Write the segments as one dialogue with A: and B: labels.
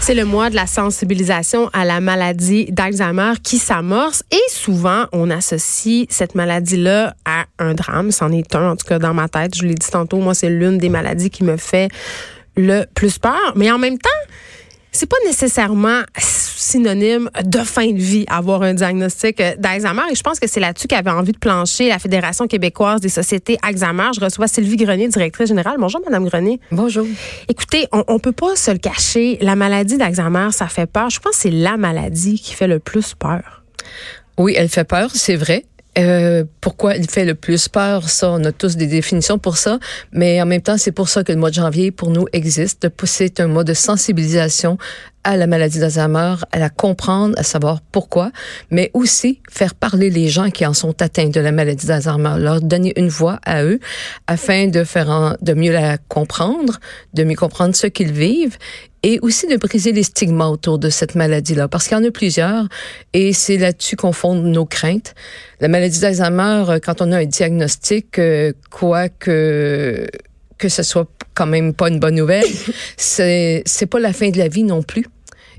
A: C'est le mois de la sensibilisation à la maladie d'Alzheimer qui s'amorce et souvent on associe cette maladie-là à un drame. C'en est un, en tout cas dans ma tête. Je l'ai dit tantôt, moi c'est l'une des maladies qui me fait le plus peur. Mais en même temps, c'est pas nécessairement synonyme de fin de vie avoir un diagnostic d'Alzheimer et je pense que c'est là-dessus qu'avait envie de plancher la Fédération québécoise des sociétés Alzheimer. Je reçois Sylvie Grenier, directrice générale. Bonjour madame Grenier.
B: Bonjour.
A: Écoutez, on, on peut pas se le cacher, la maladie d'Alzheimer, ça fait peur. Je pense que c'est la maladie qui fait le plus peur.
B: Oui, elle fait peur, c'est vrai. Euh, pourquoi il fait le plus peur, ça, on a tous des définitions pour ça, mais en même temps, c'est pour ça que le mois de janvier, pour nous, existe. C'est un mois de sensibilisation à la maladie d'Alzheimer, à la comprendre, à savoir pourquoi, mais aussi faire parler les gens qui en sont atteints de la maladie d'Alzheimer, leur donner une voix à eux afin de faire en, de mieux la comprendre, de mieux comprendre ce qu'ils vivent et aussi de briser les stigmas autour de cette maladie-là, parce qu'il y en a plusieurs, et c'est là-dessus qu'on fonde nos craintes. La maladie d'Alzheimer, euh, quand on a un diagnostic, euh, quoi que que ce soit quand même pas une bonne nouvelle, c'est c'est pas la fin de la vie non plus.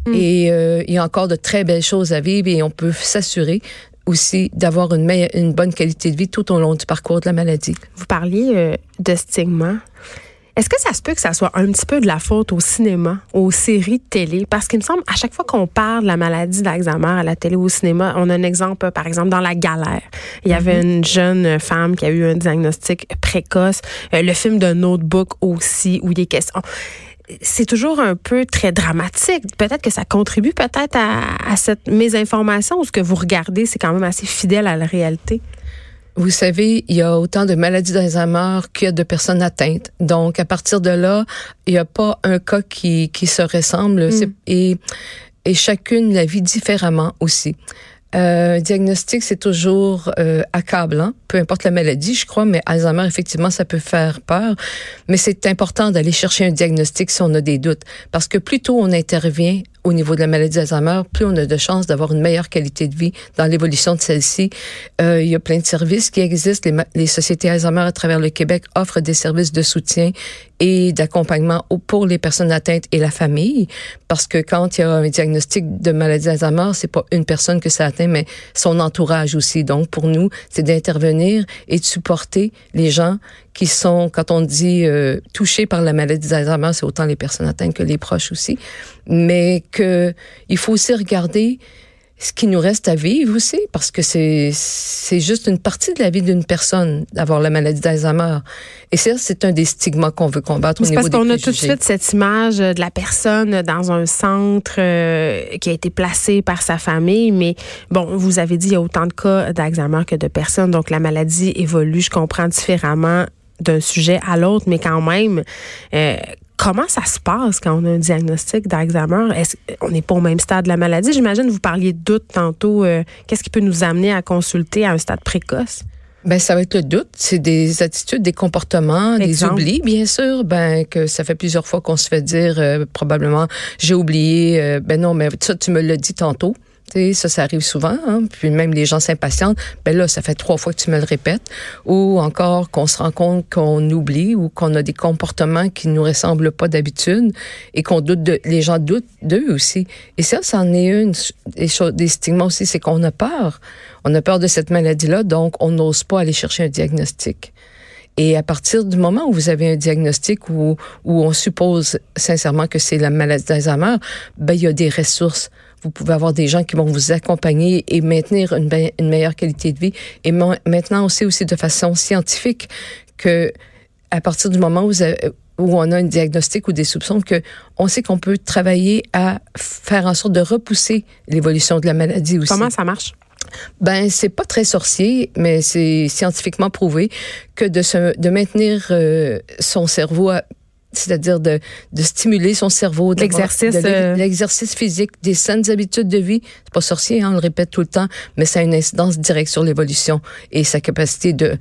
B: Mm. Et euh, il y a encore de très belles choses à vivre et on peut s'assurer aussi d'avoir une, une bonne qualité de vie tout au long du parcours de la maladie.
A: Vous parliez euh, de stigma. Est-ce que ça se peut que ça soit un petit peu de la faute au cinéma, aux séries de télé? Parce qu'il me semble, à chaque fois qu'on parle de la maladie d'Alzheimer à la télé ou au cinéma, on a un exemple, par exemple, dans La Galère. Il y avait mm-hmm. une jeune femme qui a eu un diagnostic précoce. Euh, le film de Notebook aussi, où il est question c'est toujours un peu très dramatique. Peut-être que ça contribue peut-être à, à cette mésinformation ou ce que vous regardez, c'est quand même assez fidèle à la réalité.
B: Vous savez, il y a autant de maladies d'Alzheimer qu'il y a de personnes atteintes. Donc, à partir de là, il n'y a pas un cas qui, qui se ressemble mm. et, et chacune la vit différemment aussi. Euh, diagnostic, c'est toujours euh, accablant, peu importe la maladie, je crois, mais Alzheimer, effectivement, ça peut faire peur. Mais c'est important d'aller chercher un diagnostic si on a des doutes, parce que plus tôt on intervient au niveau de la maladie d'Alzheimer, plus on a de chances d'avoir une meilleure qualité de vie dans l'évolution de celle-ci. Euh, il y a plein de services qui existent. Les, sociétés Alzheimer à travers le Québec offrent des services de soutien et d'accompagnement pour les personnes atteintes et la famille, parce que quand il y a un diagnostic de maladie d'Alzheimer, c'est pas une personne que ça atteint, mais son entourage aussi. Donc pour nous, c'est d'intervenir et de supporter les gens qui sont, quand on dit euh, touchés par la maladie d'Alzheimer, c'est autant les personnes atteintes que les proches aussi, mais que il faut aussi regarder ce qui nous reste à vivre aussi, parce que c'est c'est juste une partie de la vie d'une personne d'avoir la maladie d'Alzheimer. Et ça, c'est un des stigmas qu'on veut combattre au niveau
A: parce qu'on a tout de suite cette image de la personne dans un centre euh, qui a été placé par sa famille, mais bon, vous avez dit il y a autant de cas d'Alzheimer que de personnes, donc la maladie évolue, je comprends différemment d'un sujet à l'autre, mais quand même, euh, comment ça se passe quand on a un diagnostic d'Alzheimer? Est-ce qu'on n'est pas au même stade de la maladie? J'imagine vous parliez de doute tantôt. Euh, qu'est-ce qui peut nous amener à consulter à un stade précoce?
B: Ben ça va être le doute, c'est des attitudes, des comportements, des oublis, bien sûr. Ben que ça fait plusieurs fois qu'on se fait dire euh, probablement j'ai oublié. ben non, mais ça tu me l'as dit tantôt ça, ça arrive souvent. Hein? Puis même les gens s'impatientent. Ben là, ça fait trois fois que tu me le répètes. Ou encore qu'on se rend compte qu'on oublie ou qu'on a des comportements qui nous ressemblent pas d'habitude et qu'on doute de, les gens doutent d'eux aussi. Et ça, c'en est une des choses, des stigmas aussi, c'est qu'on a peur. On a peur de cette maladie-là, donc on n'ose pas aller chercher un diagnostic. Et à partir du moment où vous avez un diagnostic où, où on suppose sincèrement que c'est la maladie d'Alzheimer, ben, il y a des ressources vous pouvez avoir des gens qui vont vous accompagner et maintenir une, une meilleure qualité de vie. Et maintenant, on sait aussi de façon scientifique que à partir du moment où, où on a un diagnostic ou des soupçons, que on sait qu'on peut travailler à faire en sorte de repousser l'évolution de la maladie aussi.
A: Comment ça marche?
B: Ben c'est pas très sorcier, mais c'est scientifiquement prouvé que de se, de maintenir euh, son cerveau à, c'est-à-dire de, de stimuler son cerveau,
A: l'exercice,
B: euh, l'exercice physique, des saines habitudes de vie. C'est pas sorcier, hein, on le répète tout le temps, mais ça a une incidence directe sur l'évolution et sa capacité de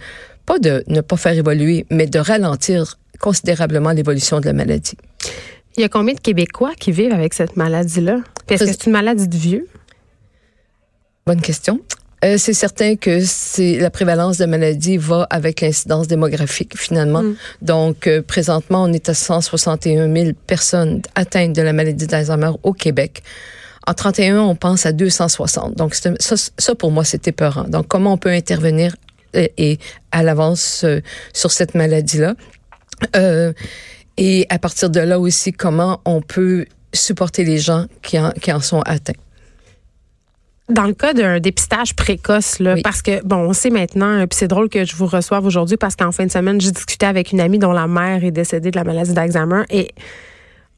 B: pas de ne pas faire évoluer, mais de ralentir considérablement l'évolution de la maladie.
A: Il y a combien de Québécois qui vivent avec cette maladie-là? Est-ce que c'est une maladie de vieux?
B: Bonne question. Euh, c'est certain que c'est la prévalence de maladies va avec l'incidence démographique finalement. Mm. Donc euh, présentement, on est à 161 000 personnes atteintes de la maladie d'Alzheimer au Québec. En 31, on pense à 260. Donc ça, ça pour moi, c'était épeurant. Donc comment on peut intervenir et, euh, et à l'avance sur cette maladie-là? Et à partir de là aussi, comment on peut supporter les gens qui en, qui en sont atteints?
A: Dans le cas d'un dépistage précoce, là, parce que, bon, on sait maintenant, puis c'est drôle que je vous reçoive aujourd'hui parce qu'en fin de semaine, j'ai discuté avec une amie dont la mère est décédée de la maladie d'Alzheimer et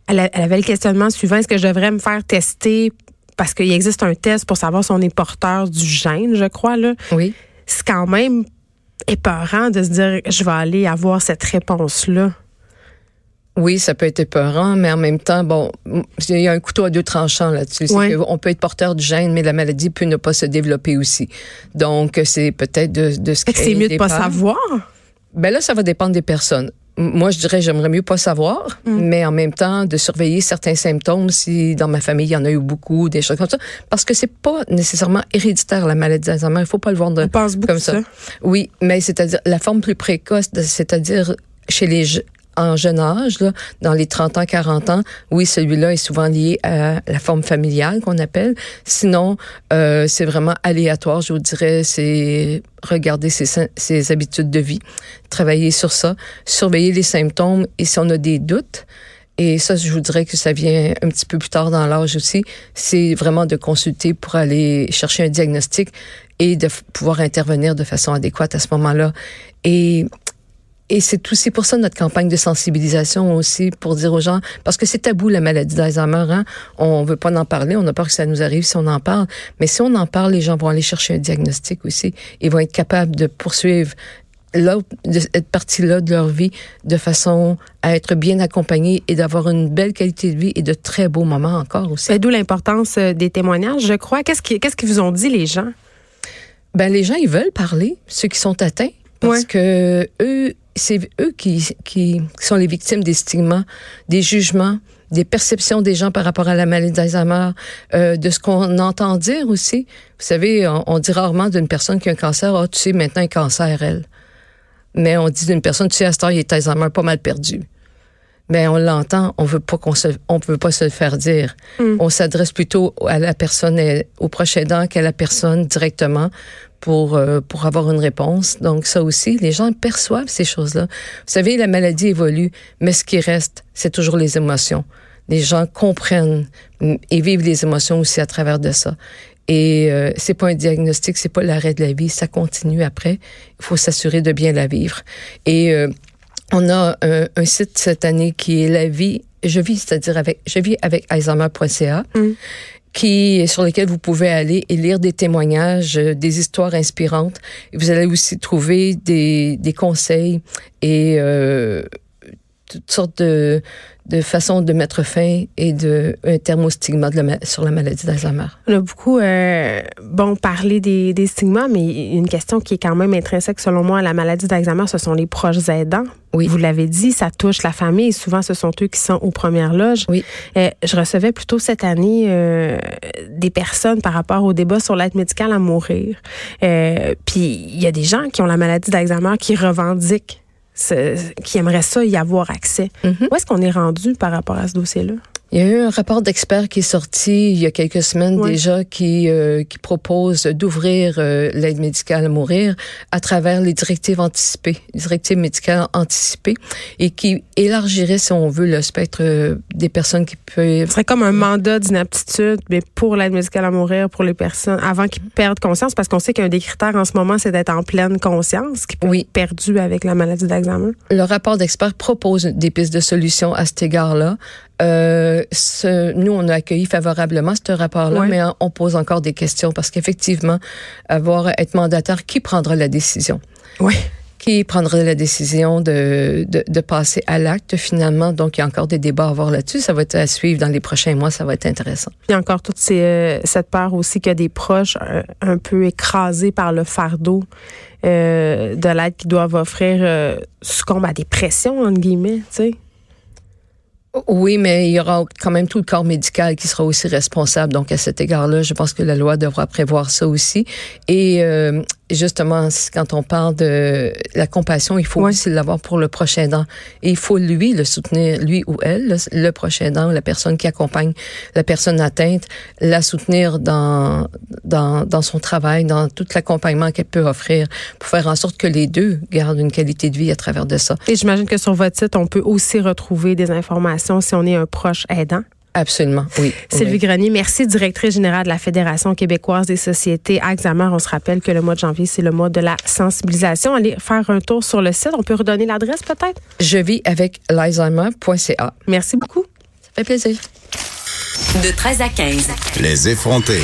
A: elle, avait le questionnement suivant, est-ce que je devrais me faire tester parce qu'il existe un test pour savoir si on est porteur du gène, je crois, là?
B: Oui.
A: C'est quand même épeurant de se dire, je vais aller avoir cette réponse-là.
B: Oui, ça peut être épeurant, mais en même temps, bon, il y a un couteau à deux tranchants là-dessus. On peut être porteur du gène, mais la maladie peut ne pas se développer aussi. Donc, c'est peut-être de, de
A: ce C'est mieux de pas savoir?
B: Ben là, ça va dépendre des personnes. Moi, je dirais, j'aimerais mieux pas savoir, mm. mais en même temps, de surveiller certains symptômes si dans ma famille, il y en a eu beaucoup, des choses comme ça. Parce que c'est pas nécessairement héréditaire, la maladie d'Alzheimer. Il faut pas le voir de, comme ça. Oui, mais c'est-à-dire, la forme plus précoce, c'est-à-dire chez les en jeune âge, là, dans les 30 ans, 40 ans, oui, celui-là est souvent lié à la forme familiale qu'on appelle. Sinon, euh, c'est vraiment aléatoire, je vous dirais, c'est regarder ses, ses habitudes de vie, travailler sur ça, surveiller les symptômes et si on a des doutes, et ça, je vous dirais que ça vient un petit peu plus tard dans l'âge aussi, c'est vraiment de consulter pour aller chercher un diagnostic et de pouvoir intervenir de façon adéquate à ce moment-là. Et et c'est aussi pour ça notre campagne de sensibilisation aussi, pour dire aux gens, parce que c'est tabou la maladie d'Alzheimer, hein? on veut pas en parler, on a peur que ça nous arrive si on en parle, mais si on en parle, les gens vont aller chercher un diagnostic aussi, ils vont être capables de poursuivre l'autre cette partie-là de leur vie de façon à être bien accompagnés et d'avoir une belle qualité de vie et de très beaux moments encore aussi.
A: D'où l'importance euh, des témoignages, je crois. Qu'est-ce qu'ils qu'est-ce qu'ils vous ont dit les gens?
B: Ben les gens ils veulent parler, ceux qui sont atteints, parce que eux c'est eux qui, qui sont les victimes des stigmas, des jugements, des perceptions des gens par rapport à la maladie d'Alzheimer, euh, de ce qu'on entend dire aussi. Vous savez, on, dit rarement d'une personne qui a un cancer, oh, tu sais, maintenant un cancer, elle. Mais on dit d'une personne, tu sais, à ce temps, il est Alzheimer pas mal perdu. Mais on l'entend, on veut pas qu'on se, on pas se le faire dire. Mm. On s'adresse plutôt à la personne, au prochain aidant qu'à la personne directement pour euh, pour avoir une réponse. Donc ça aussi, les gens perçoivent ces choses-là. Vous savez, la maladie évolue, mais ce qui reste, c'est toujours les émotions. Les gens comprennent et vivent les émotions aussi à travers de ça. Et euh, c'est pas un diagnostic, c'est pas l'arrêt de la vie, ça continue après. Il faut s'assurer de bien la vivre. Et euh, on a un, site cette année qui est la vie. Je vis, c'est-à-dire avec, je vis avec Alzheimer.ca. qui sur lesquels vous pouvez aller et lire des témoignages, euh, des histoires inspirantes. vous allez aussi trouver des, des conseils et euh, toutes sortes de, de façon de mettre fin et de un terme au stigma sur la maladie d'Alzheimer.
A: On a beaucoup euh, bon parlé des, des, stigmas, mais une question qui est quand même intrinsèque selon moi à la maladie d'Alzheimer, ce sont les proches aidants.
B: Oui.
A: Vous l'avez dit, ça touche la famille et souvent ce sont eux qui sont aux premières loges.
B: Oui.
A: Euh, je recevais plutôt cette année euh, des personnes par rapport au débat sur l'aide médicale à mourir. Puis il y a des gens qui ont la maladie d'Alzheimer qui revendiquent qui aimerait ça y avoir accès. Mm-hmm. Où est-ce qu'on est rendu par rapport à ce dossier-là?
B: Il y a eu un rapport d'experts qui est sorti il y a quelques semaines déjà qui euh, qui propose d'ouvrir euh, l'aide médicale à mourir à travers les directives anticipées, les directives médicales anticipées et qui élargirait si on veut le spectre euh, des personnes qui peuvent
A: Ce serait comme un mandat d'inaptitude mais pour l'aide médicale à mourir pour les personnes avant qu'ils perdent conscience parce qu'on sait qu'un des critères en ce moment c'est d'être en pleine conscience qui peut oui. être perdu avec la maladie d'Alzheimer.
B: Le rapport d'experts propose des pistes de solutions à cet égard-là euh, ce, nous, on a accueilli favorablement ce rapport-là, mais on pose encore des questions parce qu'effectivement, avoir être mandataire, qui prendra la décision?
A: Oui
B: qui prendra la décision de, de, de passer à l'acte finalement? Donc, il y a encore des débats à avoir là-dessus. Ça va être à suivre dans les prochains mois. Ça va être intéressant.
A: Il y a encore toute ces, euh, cette peur aussi qu'il y a des proches euh, un peu écrasés par le fardeau euh, de l'aide qu'ils doivent offrir, succombent à des pressions, entre guillemets, tu sais.
B: Oui, mais il y aura quand même tout le corps médical qui sera aussi responsable. Donc, à cet égard-là, je pense que la loi devra prévoir ça aussi. Et euh, justement, quand on parle de la compassion, il faut aussi l'avoir pour le prochain aidant. Et il faut lui le soutenir, lui ou elle, le, prochain aidant, la personne qui accompagne la personne atteinte, la soutenir dans, dans, dans son travail, dans tout l'accompagnement qu'elle peut offrir pour faire en sorte que les deux gardent une qualité de vie à travers de ça.
A: Et j'imagine que sur votre site, on peut aussi retrouver des informations si on est un proche aidant.
B: Absolument, oui.
A: Sylvie Grenier, merci, directrice générale de la Fédération québécoise des sociétés Alzheimer. On se rappelle que le mois de janvier, c'est le mois de la sensibilisation. Allez faire un tour sur le site. On peut redonner l'adresse peut-être?
B: Je vis avec l'Alzheimer.ca.
A: Merci beaucoup.
B: Ça fait plaisir.
C: De 13 à 15.
D: Les effrontés.